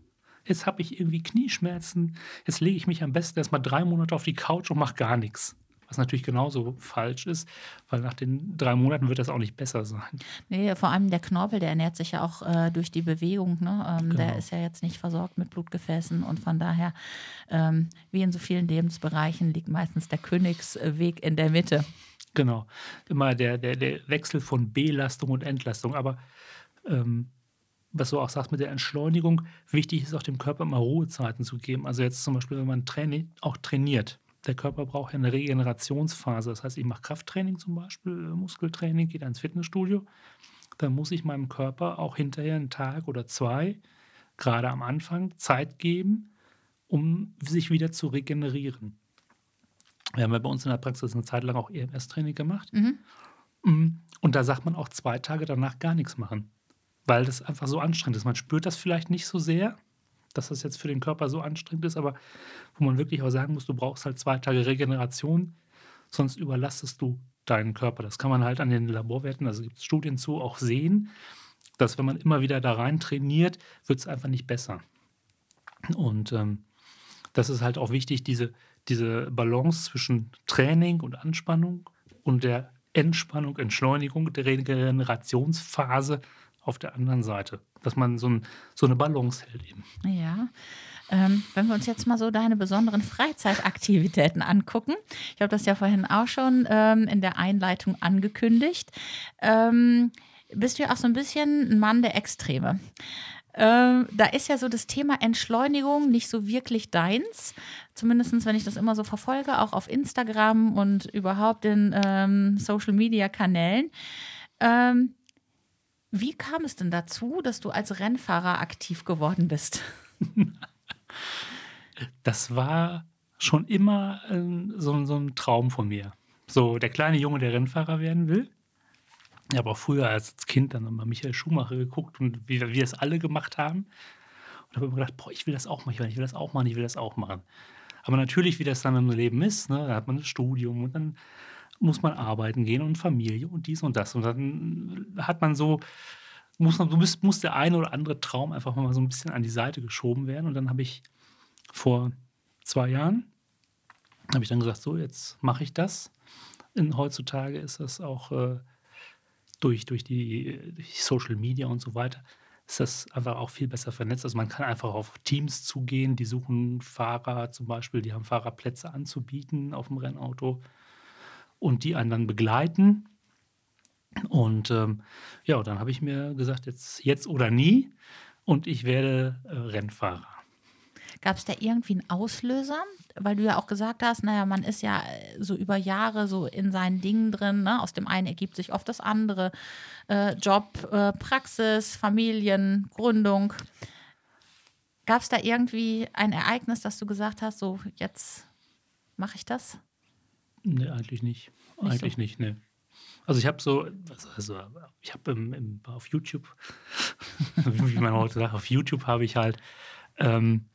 jetzt habe ich irgendwie Knieschmerzen, jetzt lege ich mich am besten erstmal drei Monate auf die Couch und mache gar nichts. Was natürlich genauso falsch ist, weil nach den drei Monaten wird das auch nicht besser sein. Nee, vor allem der Knorpel, der ernährt sich ja auch äh, durch die Bewegung. Ne? Ähm, Der Genau. ist ja jetzt nicht versorgt mit Blutgefäßen und von daher, ähm, wie in so vielen Lebensbereichen, liegt meistens der Königsweg in der Mitte. Genau. Immer der, der, der Wechsel von Belastung und Entlastung. Aber ähm, was du auch sagst mit der Entschleunigung, wichtig ist auch dem Körper immer Ruhezeiten zu geben. Also jetzt zum Beispiel, wenn man Training, auch trainiert. Der Körper braucht ja eine Regenerationsphase. Das heißt, ich mache Krafttraining zum Beispiel, äh, Muskeltraining, gehe dann ins Fitnessstudio. Dann muss ich meinem Körper auch hinterher einen Tag oder zwei, gerade am Anfang, Zeit geben, um sich wieder zu regenerieren. Wir haben ja bei uns in der Praxis eine Zeit lang auch EMS-Training gemacht. Mhm. Mm, Und da sagt man auch zwei Tage danach gar nichts machen, weil das einfach so anstrengend ist. Man spürt das vielleicht nicht so sehr, dass das jetzt für den Körper so anstrengend ist, aber wo man wirklich auch sagen muss, du brauchst halt zwei Tage Regeneration, sonst überlastest du deinen Körper. Das kann man halt an den Laborwerten, also gibt es Studien zu, auch sehen, dass wenn man immer wieder da rein trainiert, wird es einfach nicht besser. Und ähm, das ist halt auch wichtig, diese, diese Balance zwischen Training und Anspannung und der Entspannung, Entschleunigung, der Regenerationsphase auf der anderen Seite. Dass man so, ein, so eine Balance hält eben. Ja. Ähm, wenn wir uns jetzt mal so deine besonderen Freizeitaktivitäten angucken. Ich habe das ja vorhin auch schon ähm, in der Einleitung angekündigt. Ähm, bist du ja auch so ein bisschen ein Mann der Extreme. Ähm, da ist ja so das Thema Entschleunigung nicht so wirklich deins. Zumindest, wenn ich das immer so verfolge, auch auf Instagram und überhaupt in ähm, Social Media Kanälen. Ähm, wie kam es denn dazu, dass du als Rennfahrer aktiv geworden bist? Das war schon immer ähm, so, so ein Traum von mir. So der kleine Junge, der Rennfahrer werden will. Ich habe auch früher als Kind dann immer Michael Schumacher geguckt und wie wir das alle gemacht haben. Und habe immer gedacht, boah, ich will das auch machen, ich will das auch machen, ich will das auch machen. Aber natürlich, wie das dann im Leben ist, ne, da hat man ein Studium und dann muss man arbeiten gehen und Familie und dies und das. Und dann hat man so, muss, man, muss, der eine oder andere Traum einfach mal so ein bisschen an die Seite geschoben werden. Und dann habe ich vor zwei Jahren, habe ich dann gesagt, so, jetzt mache ich das. In, heutzutage ist das auch äh, durch, durch die durch Social Media und so weiter, ist das einfach auch viel besser vernetzt. Also man kann einfach auf Teams zugehen, die suchen Fahrer zum Beispiel, die haben Fahrerplätze anzubieten auf dem Rennauto und die einen dann begleiten. Und ähm, ja, dann habe ich mir gesagt, jetzt, jetzt oder nie. Und ich werde äh, Rennfahrer. Gab es da irgendwie einen Auslöser? Weil du ja auch gesagt hast, naja, man ist ja äh, so über Jahre so in seinen Dingen drin. Ne? Aus dem einen ergibt sich oft das andere. Äh, Job, äh, Praxis, Familien, Gründung. Gab es da irgendwie ein Ereignis, dass du gesagt hast, so jetzt mache ich das? Nee, eigentlich nicht. Nicht eigentlich so? nicht, ne. Also ich habe so, also ich habe auf YouTube, wie man heute sagt, auf YouTube habe ich halt, ähm,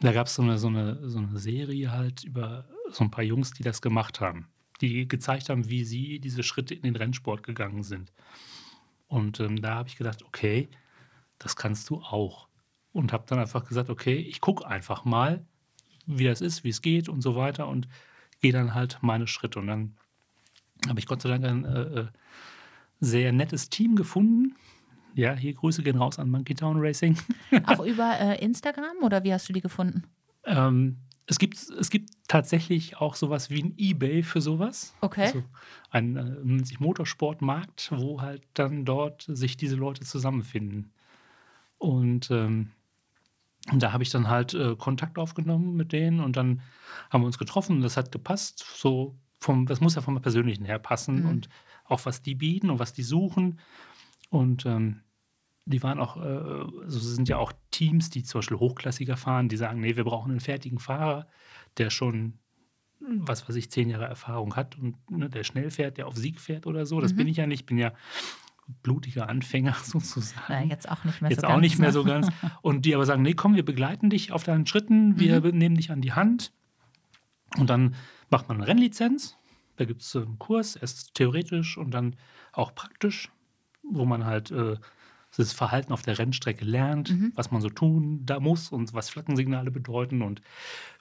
da gab es so eine, so, eine, so eine Serie halt über so ein paar Jungs, die das gemacht haben, die gezeigt haben, wie sie diese Schritte in den Rennsport gegangen sind. Und ähm, da habe ich gedacht, okay, das kannst du auch. Und habe dann einfach gesagt, okay, ich gucke einfach mal, wie das ist, wie es geht und so weiter und gehe dann halt meine Schritte. Und dann habe ich Gott sei Dank ein äh, äh, sehr nettes Team gefunden. Ja, hier Grüße gehen raus an Monkey Town Racing. Auch über äh, Instagram oder wie hast du die gefunden? ähm, es, gibt, es gibt tatsächlich auch sowas wie ein Ebay für sowas. Okay. Also ein äh, sich Motorsportmarkt, wo halt dann dort sich diese Leute zusammenfinden. Und ähm, und da habe ich dann halt äh, Kontakt aufgenommen mit denen und dann haben wir uns getroffen und das hat gepasst. So vom, das muss ja vom Persönlichen her passen Mhm. und auch was die bieten und was die suchen. Und ähm, die waren auch, äh, also es sind ja auch Teams, die zum Beispiel Hochklassiger fahren, die sagen, nee, wir brauchen einen fertigen Fahrer, der schon, was weiß ich, zehn Jahre Erfahrung hat und ne, der schnell fährt, der auf Sieg fährt oder so. Das Mhm. bin ich ja nicht, ich bin ja blutiger Anfänger sozusagen. Na, jetzt auch nicht mehr Jetzt so auch ganz, nicht mehr ne? so ganz. Und die aber sagen, nee, komm, wir begleiten dich auf deinen Schritten, wir Mhm. nehmen dich an die Hand. Und dann macht man eine Rennlizenz. Da gibt es einen Kurs, erst theoretisch und dann auch praktisch, wo man halt äh, das Verhalten auf der Rennstrecke lernt, Mhm. was man so tun da muss und was Flaggensignale bedeuten und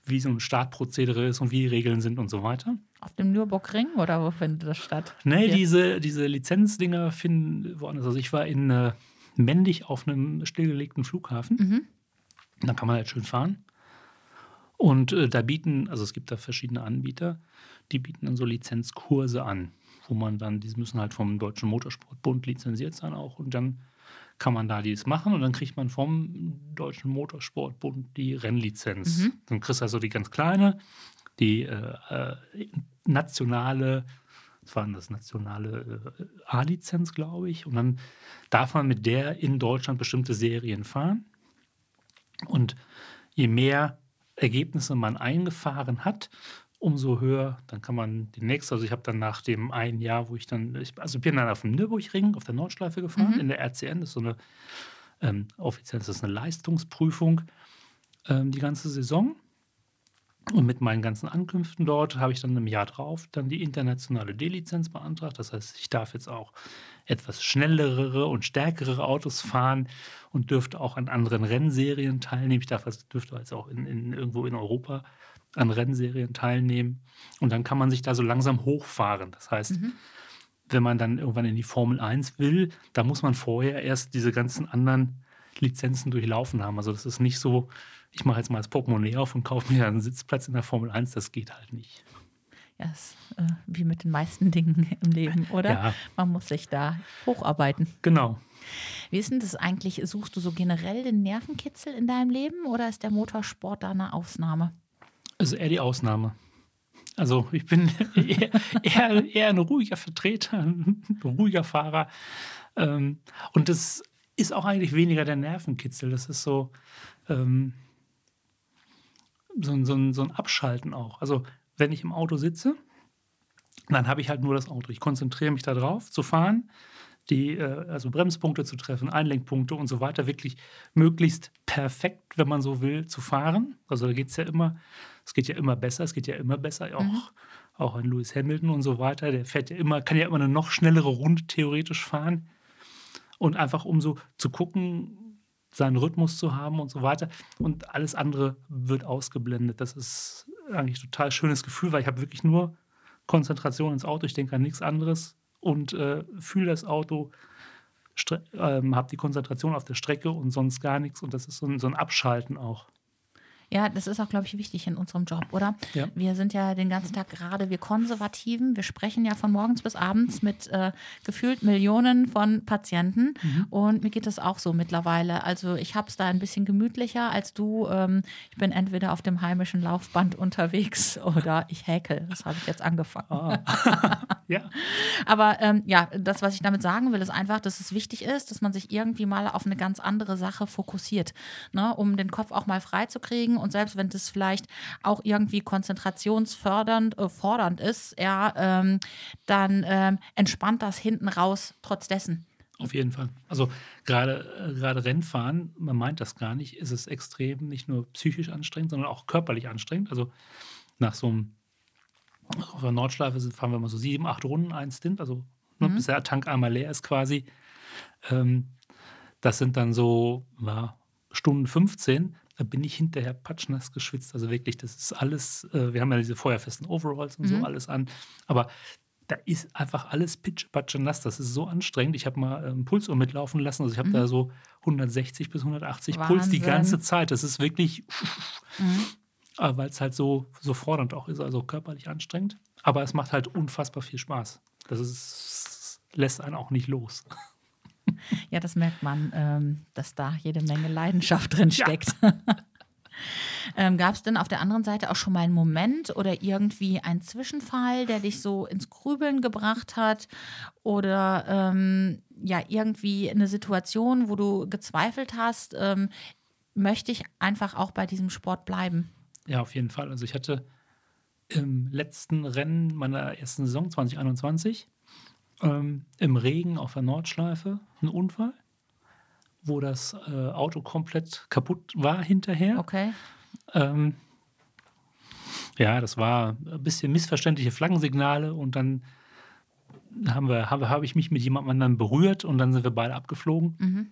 wie so ein Startprozedere ist und wie die Regeln sind und so weiter. Auf dem Nürburgring oder wo findet das statt? Nee, Hier. diese, diese Lizenzdinger finden woanders. Also ich war in äh, Mendig auf einem stillgelegten Flughafen. Mhm. Da kann man halt schön fahren. Und äh, da bieten, also es gibt da verschiedene Anbieter, die bieten dann so Lizenzkurse an, wo man dann, die müssen halt vom Deutschen Motorsportbund lizenziert sein auch. Und dann kann man da dies machen und dann kriegt man vom Deutschen Motorsportbund die Rennlizenz. Mhm. Dann kriegst du also die ganz kleine, die äh, äh, nationale, was war denn das, nationale äh, A-Lizenz, glaube ich. Und dann darf man mit der in Deutschland bestimmte Serien fahren. Und je mehr Ergebnisse man eingefahren hat, umso höher, dann kann man demnächst, also ich habe dann nach dem einen Jahr, wo ich dann, ich, also ich bin dann auf dem Nürburgring, auf der Nordschleife gefahren, Mhm. in der RCN, das ist so eine, ähm, offiziell ist das eine Leistungsprüfung, ähm, die ganze Saison. Und mit meinen ganzen Ankünften dort habe ich dann im Jahr drauf dann die internationale D-Lizenz beantragt. Das heißt, ich darf jetzt auch etwas schnellere und stärkere Autos fahren und dürfte auch an anderen Rennserien teilnehmen. Ich darf also, dürfte jetzt auch in, in, irgendwo in Europa an Rennserien teilnehmen. Und dann kann man sich da so langsam hochfahren. Das heißt, Mhm. wenn man dann irgendwann in die Formel 1 will, da muss man vorher erst diese ganzen anderen Lizenzen durchlaufen haben. Also das ist nicht so, ich mache jetzt mal das Portemonnaie auf und kaufe mir einen Sitzplatz in der Formel 1, das geht halt nicht. Ja, ist äh, wie mit den meisten Dingen im Leben, oder? Ja. Man muss sich da hocharbeiten. Genau. Wie ist denn das eigentlich? Suchst du so generell den Nervenkitzel in deinem Leben oder ist der Motorsport da eine Ausnahme? Also eher die Ausnahme. Also ich bin eher, eher, eher ein ruhiger Vertreter, ein ruhiger Fahrer. Ähm, und das ist auch eigentlich weniger der Nervenkitzel. Das ist so, ähm, so, ein- so, so ein Abschalten auch. Also wenn ich im Auto sitze, dann habe ich halt nur das Auto. Ich konzentriere mich darauf, zu fahren, die äh, also Bremspunkte zu treffen, Einlenkpunkte und so weiter, wirklich möglichst perfekt, wenn man so will, zu fahren. Also da geht es ja immer, es geht ja immer besser, es geht ja immer besser, auch, auch ein Lewis Hamilton und so weiter, der fährt ja immer, kann ja immer eine noch schnellere Runde theoretisch fahren. Und einfach um so zu gucken, seinen Rhythmus zu haben und so weiter. Und alles andere wird ausgeblendet. Das ist eigentlich ein total schönes Gefühl, weil ich habe wirklich nur Konzentration ins Auto. Ich denke an nichts anderes und äh, fühle das Auto, ähm, habe die Konzentration auf der Strecke und sonst gar nichts. Und das ist so ein, so ein Abschalten auch. Ja, das ist auch, glaube ich, wichtig in unserem Job, oder? Ja. Wir sind ja den ganzen Tag gerade, wir Konservativen, wir sprechen ja von morgens bis abends mit äh, gefühlt Millionen von Patienten. Und mir geht das auch so mittlerweile. Also ich habe es da ein bisschen gemütlicher als du. Ähm, ich bin entweder auf dem heimischen Laufband unterwegs oder ich häkel. Das habe ich jetzt angefangen. Ja, Aber ähm, ja, das, was ich damit sagen will, ist einfach, dass es wichtig ist, dass man sich irgendwie mal auf eine ganz andere Sache fokussiert, ne? um den Kopf auch mal frei zu kriegen. Und selbst wenn das vielleicht auch irgendwie konzentrationsfördernd äh, fordernd ist, ja, ähm, dann ähm, entspannt das hinten raus trotz dessen. auf jeden Fall. Also gerade äh, gerade Rennfahren, man meint das gar nicht, ist es extrem nicht nur psychisch anstrengend, sondern auch körperlich anstrengend. Also nach so einem auf der Nordschleife fahren wir mal so sieben, acht Runden, ein Stint, also ne, bis der Tank einmal leer ist quasi. Ähm, das sind dann so ja, Stunden 15. Da bin ich hinterher patschnass geschwitzt. Also wirklich, das ist alles, äh, wir haben ja diese feuerfesten Overalls und so alles an. Aber da ist einfach alles pitsch, patsche nass. Das ist so anstrengend. Ich habe mal ähm, Pulsuhr mitlaufen lassen. Also ich habe da so 160 bis 180 Puls die Wahnsinn. ganze Zeit. Das ist wirklich, aber weil es halt so, so fordernd auch ist, also körperlich anstrengend. Aber es macht halt unfassbar viel Spaß. Das ist, lässt einen auch nicht los. Ja, das merkt man, ähm, dass da jede Menge Leidenschaft drin Ja. steckt. ähm, Gab es denn auf der anderen Seite auch schon mal einen Moment oder irgendwie einen Zwischenfall, der dich so ins Grübeln gebracht hat? Oder ähm, ja, irgendwie eine Situation, wo du gezweifelt hast, ähm, möchte ich einfach auch bei diesem Sport bleiben? Ja, auf jeden Fall. Also ich hatte im letzten Rennen meiner ersten Saison 2021 ähm, im Regen auf der Nordschleife einen Unfall, wo das äh, Auto komplett kaputt war hinterher. Okay. Ähm, ja, das war ein bisschen missverständliche Flaggensignale und dann haben wir, habe, habe ich mich mit jemandem anderen berührt und dann sind wir beide abgeflogen. Mhm.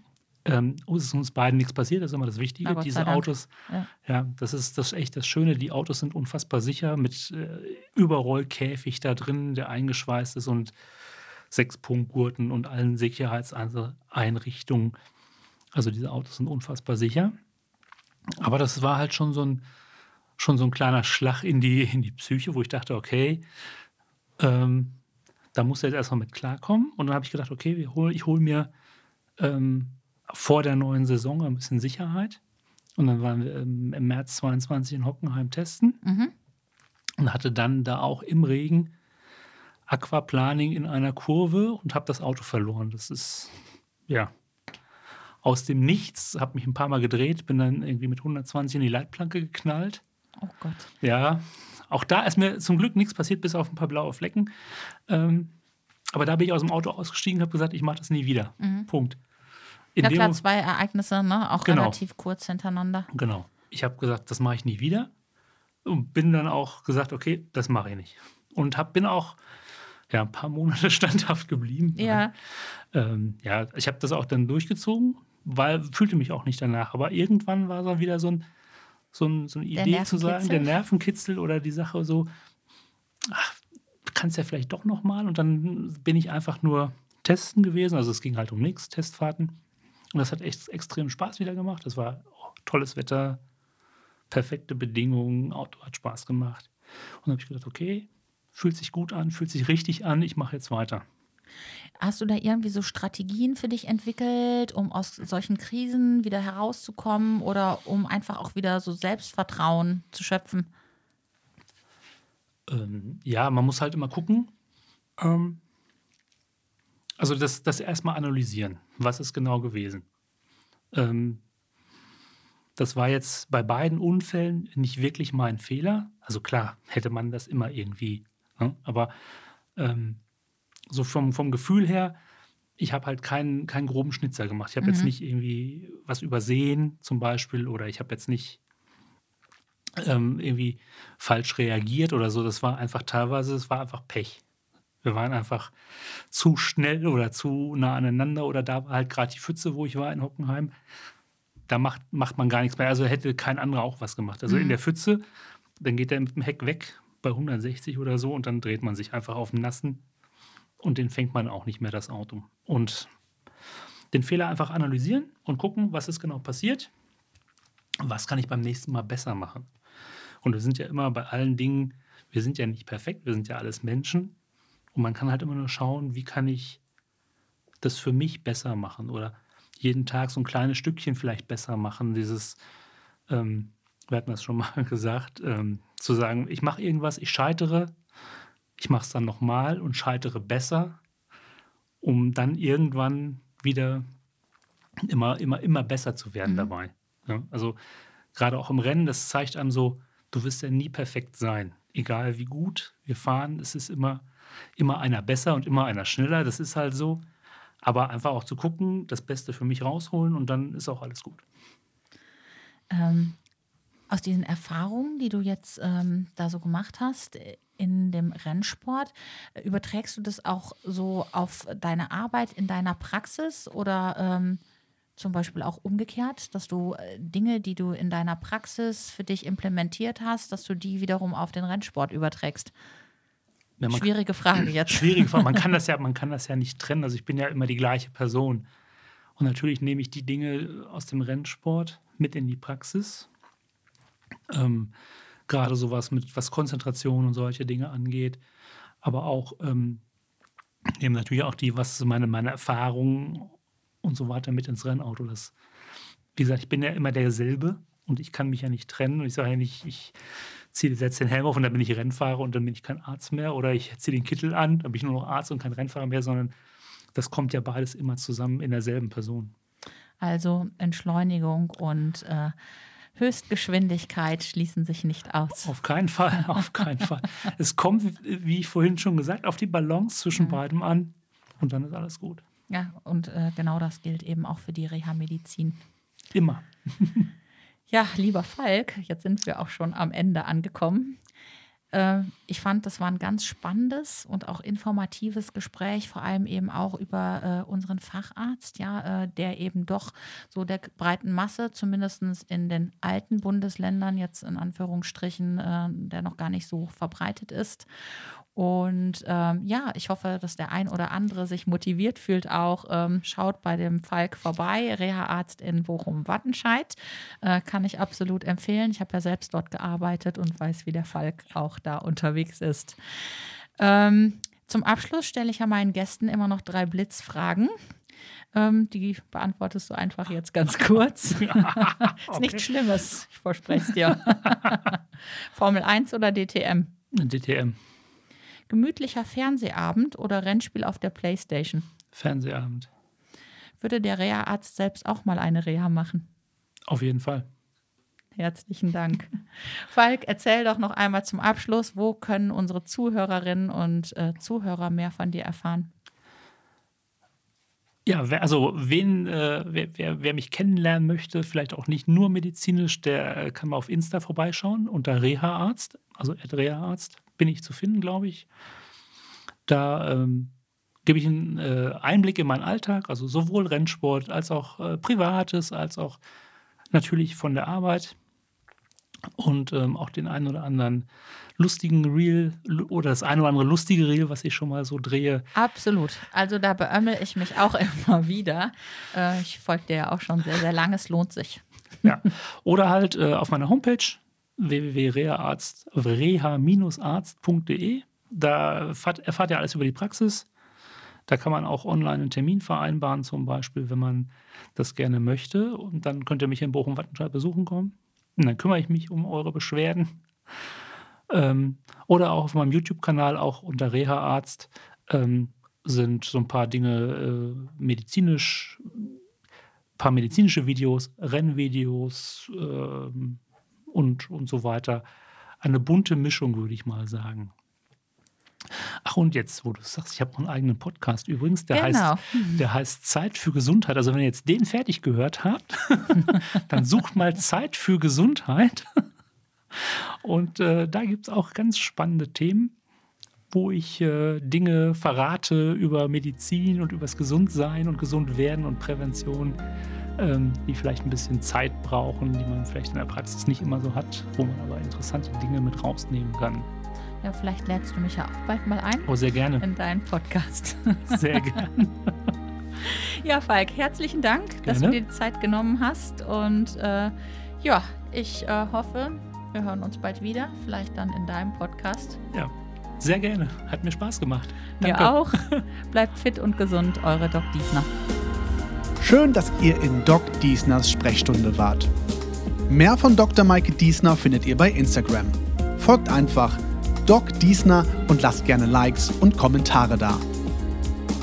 Ähm, es ist uns beiden nichts passiert, das ist immer das Wichtige. Sei Diese. Autos, Ja. ja. das ist das ist echt das Schöne. Die Autos sind unfassbar sicher mit äh, Überrollkäfig da drin, der eingeschweißt ist und Sechs-Punkt-Gurten und allen Sicherheitseinrichtungen. Also diese Autos sind unfassbar sicher. Aber das war halt schon so ein, schon so ein kleiner Schlag in die, in die Psyche, wo ich dachte, okay, ähm, da muss er jetzt erstmal mit klarkommen. Und dann habe ich gedacht, okay, hol, ich hole mir ähm, vor der neuen Saison ein bisschen Sicherheit. Und dann waren wir ähm, im März 22 in Hockenheim testen Mhm. und hatte dann da auch im Regen Aquaplaning in einer Kurve und habe das Auto verloren. Das ist, ja, aus dem Nichts, habe mich ein paar Mal gedreht, bin dann irgendwie mit 120 in die Leitplanke geknallt. Oh Gott. Ja, auch da ist mir zum Glück nichts passiert, bis auf ein paar blaue Flecken. Ähm, aber da bin ich aus dem Auto ausgestiegen und habe gesagt, ich mache das nie wieder. Punkt. In Ja klar, zwei Ereignisse, ne? Auch Genau. relativ kurz hintereinander. Genau. Ich habe gesagt, das mache ich nie wieder. Und bin dann auch gesagt, okay, das mache ich nicht. Und hab, bin auch ja, ein paar Monate standhaft geblieben. Ja. Ähm, ja, ich habe das auch dann durchgezogen, weil fühlte mich auch nicht danach. Aber irgendwann war dann wieder so, ein, so, ein, so eine Idee zu sagen, der Nervenkitzel? Oder die Sache so, ach, kannst ja vielleicht doch noch mal. Und dann bin ich einfach nur testen gewesen. Also es ging halt um nichts, Testfahrten. Und das hat echt extrem Spaß wieder gemacht. Das war oh, tolles Wetter, perfekte Bedingungen, Auto hat Spaß gemacht. Und dann habe ich gedacht, okay, fühlt sich gut an, fühlt sich richtig an, ich mache jetzt weiter. Hast du da irgendwie so Strategien für dich entwickelt, um aus solchen Krisen wieder herauszukommen oder um einfach auch wieder so Selbstvertrauen zu schöpfen? Ähm, ja, man muss halt immer gucken. Ähm, also das, das erstmal analysieren. Was ist genau gewesen? Ähm, das war jetzt bei beiden Unfällen nicht wirklich mein Fehler. Also klar, hätte man das immer irgendwie. Ne? Aber ähm, so vom, vom Gefühl her, ich habe halt keinen, keinen groben Schnitzer gemacht. Ich habe jetzt nicht irgendwie was übersehen zum Beispiel oder ich habe jetzt nicht ähm, irgendwie falsch reagiert oder so. Das war einfach teilweise, es war einfach Pech. Wir waren einfach zu schnell oder zu nah aneinander oder da war halt gerade die Pfütze, wo ich war in Hockenheim. Da macht, macht man gar nichts mehr. Also hätte kein anderer auch was gemacht. Also in der Pfütze, dann geht er mit dem Heck weg bei 160 oder so und dann dreht man sich einfach auf den Nassen und den fängt man auch nicht mehr das Auto. Und den Fehler einfach analysieren und gucken, was ist genau passiert. Was kann ich beim nächsten Mal besser machen? Und wir sind ja immer bei allen Dingen, wir sind ja nicht perfekt, wir sind ja alles Menschen. Und man kann halt immer nur schauen, wie kann ich das für mich besser machen oder jeden Tag so ein kleines Stückchen vielleicht besser machen. Dieses, ähm, wir hatten das schon mal gesagt, ähm, zu sagen, ich mache irgendwas, ich scheitere, ich mache es dann nochmal und scheitere besser, um dann irgendwann wieder immer, immer, immer besser zu werden dabei. Ja, also gerade auch im Rennen, das zeigt einem so, du wirst ja nie perfekt sein. Egal wie gut wir fahren, es ist immer, immer einer besser und immer einer schneller. Das ist halt so. Aber einfach auch zu gucken, das Beste für mich rausholen und dann ist auch alles gut. Ähm, aus diesen Erfahrungen, die du jetzt ähm, da so gemacht hast in dem Rennsport, überträgst du das auch so auf deine Arbeit in deiner Praxis oder ähm, zum Beispiel auch umgekehrt, dass du äh, Dinge, die du in deiner Praxis für dich implementiert hast, dass du die wiederum auf den Rennsport überträgst? Ja, Schwierige Frage jetzt. Schwierig, weil man kann das ja, man kann das ja nicht trennen. Also ich bin ja immer die gleiche Person. Und natürlich nehme ich die Dinge aus dem Rennsport mit in die Praxis. Ähm, gerade sowas mit, was Konzentration und solche Dinge angeht. Aber auch ähm, eben natürlich auch die, was meine, meine Erfahrungen und so weiter mit ins Rennauto. Das, wie gesagt, ich bin ja immer derselbe und ich kann mich ja nicht trennen. Und ich sage ja nicht, ich ziehe setze den Helm auf und dann bin ich Rennfahrer und dann bin ich kein Arzt mehr. Oder ich ziehe den Kittel an, dann bin ich nur noch Arzt und kein Rennfahrer mehr, sondern das kommt ja beides immer zusammen in derselben Person. Also Entschleunigung und äh, Höchstgeschwindigkeit schließen sich nicht aus. Auf keinen Fall, auf keinen Fall. Es kommt, wie ich vorhin schon gesagt, auf die Balance zwischen beidem an und dann ist alles gut. Ja, und äh, genau das gilt eben auch für die Reha-Medizin. Immer. Ja, lieber Falk, jetzt sind wir auch schon am Ende angekommen. Äh, ich fand, das war ein ganz spannendes und auch informatives Gespräch, vor allem eben auch über äh, unseren Facharzt, ja, äh, der eben doch so der breiten Masse, zumindest in den alten Bundesländern, jetzt in Anführungsstrichen, äh, der noch gar nicht so verbreitet ist. Und ähm, ja, ich hoffe, dass der ein oder andere sich motiviert fühlt auch. Ähm, schaut bei dem Falk vorbei, Reha-Arzt in Bochum-Wattenscheid. Äh, kann ich absolut empfehlen. Ich habe ja selbst dort gearbeitet und weiß, wie der Falk auch da unterwegs ist. Ähm, zum Abschluss stelle ich ja meinen Gästen immer noch drei Blitzfragen. Ähm, die beantwortest du einfach jetzt ganz kurz. ist okay. nichts Schlimmes, ich verspreche es dir. Formel 1 oder DTM? DTM. Gemütlicher Fernsehabend oder Rennspiel auf der Playstation? Fernsehabend. Würde der Reha-Arzt selbst auch mal eine Reha machen? Auf jeden Fall. Herzlichen Dank. Falk, erzähl doch noch einmal zum Abschluss, wo können unsere Zuhörerinnen und äh, Zuhörer mehr von dir erfahren? Ja, also wen, äh, wer, wer, wer, mich kennenlernen möchte, vielleicht auch nicht nur medizinisch, der kann mal auf Insta vorbeischauen unter Reha-Arzt, also Reha-Arzt bin ich zu finden, glaube ich. Da ähm, gebe ich einen äh, Einblick in meinen Alltag, also sowohl Rennsport als auch äh, Privates, als auch natürlich von der Arbeit und ähm, auch den einen oder anderen lustigen Reel oder das eine oder andere lustige Reel, was ich schon mal so drehe. Absolut. Also da beömmel ich mich auch immer wieder. Äh, ich folge dir ja auch schon sehr, sehr lange. Es lohnt sich. Ja. Oder halt äh, auf meiner Homepage www.reha-arzt.de. Da erfahrt ihr alles über die Praxis. Da kann man auch online einen Termin vereinbaren, zum Beispiel, wenn man das gerne möchte. Und dann könnt ihr mich in Bochum-Wattenscheid besuchen kommen. Und dann kümmere ich mich um eure Beschwerden. Ähm, oder auch auf meinem YouTube-Kanal, auch unter Reha-Arzt, ähm, sind so ein paar Dinge äh, medizinisch, paar medizinische Videos, Rennvideos, ähm, und, und so weiter. Eine bunte Mischung, würde ich mal sagen. Ach, und jetzt, wo du sagst, ich habe einen eigenen Podcast übrigens, der, genau. heißt, der heißt Zeit für Gesundheit. Also, wenn ihr jetzt den fertig gehört habt, dann sucht mal Zeit für Gesundheit. Und äh, da gibt es auch ganz spannende Themen, wo ich äh, Dinge verrate über Medizin und über das Gesundsein und Gesundwerden und Prävention ähm, die vielleicht ein bisschen Zeit brauchen, die man vielleicht in der Praxis nicht immer so hat, wo man aber interessante Dinge mit rausnehmen kann. Ja, vielleicht lädst du mich ja auch bald mal ein. Oh, sehr gerne. In deinen Podcast. Sehr gerne. ja, Falk, herzlichen Dank, gerne. dass du dir die Zeit genommen hast. Und äh, ja, ich äh, hoffe, wir hören uns bald wieder, vielleicht dann in deinem Podcast. Ja, sehr gerne. Hat mir Spaß gemacht. Danke. Mir auch. Bleibt fit und gesund, eure Doc Diesner. Schön, dass ihr in Doc Diesners Sprechstunde wart. Mehr von Dr. Maike Diesner findet ihr bei Instagram. Folgt einfach Doc Diesner und lasst gerne Likes und Kommentare da.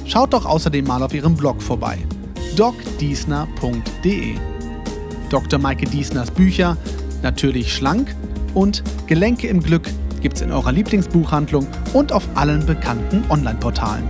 Schaut doch außerdem mal auf ihrem Blog vorbei, docdiesner.de. Dr. Maike Diesners Bücher, natürlich schlank und Gelenke im Glück gibt's in eurer Lieblingsbuchhandlung und auf allen bekannten Online-Portalen.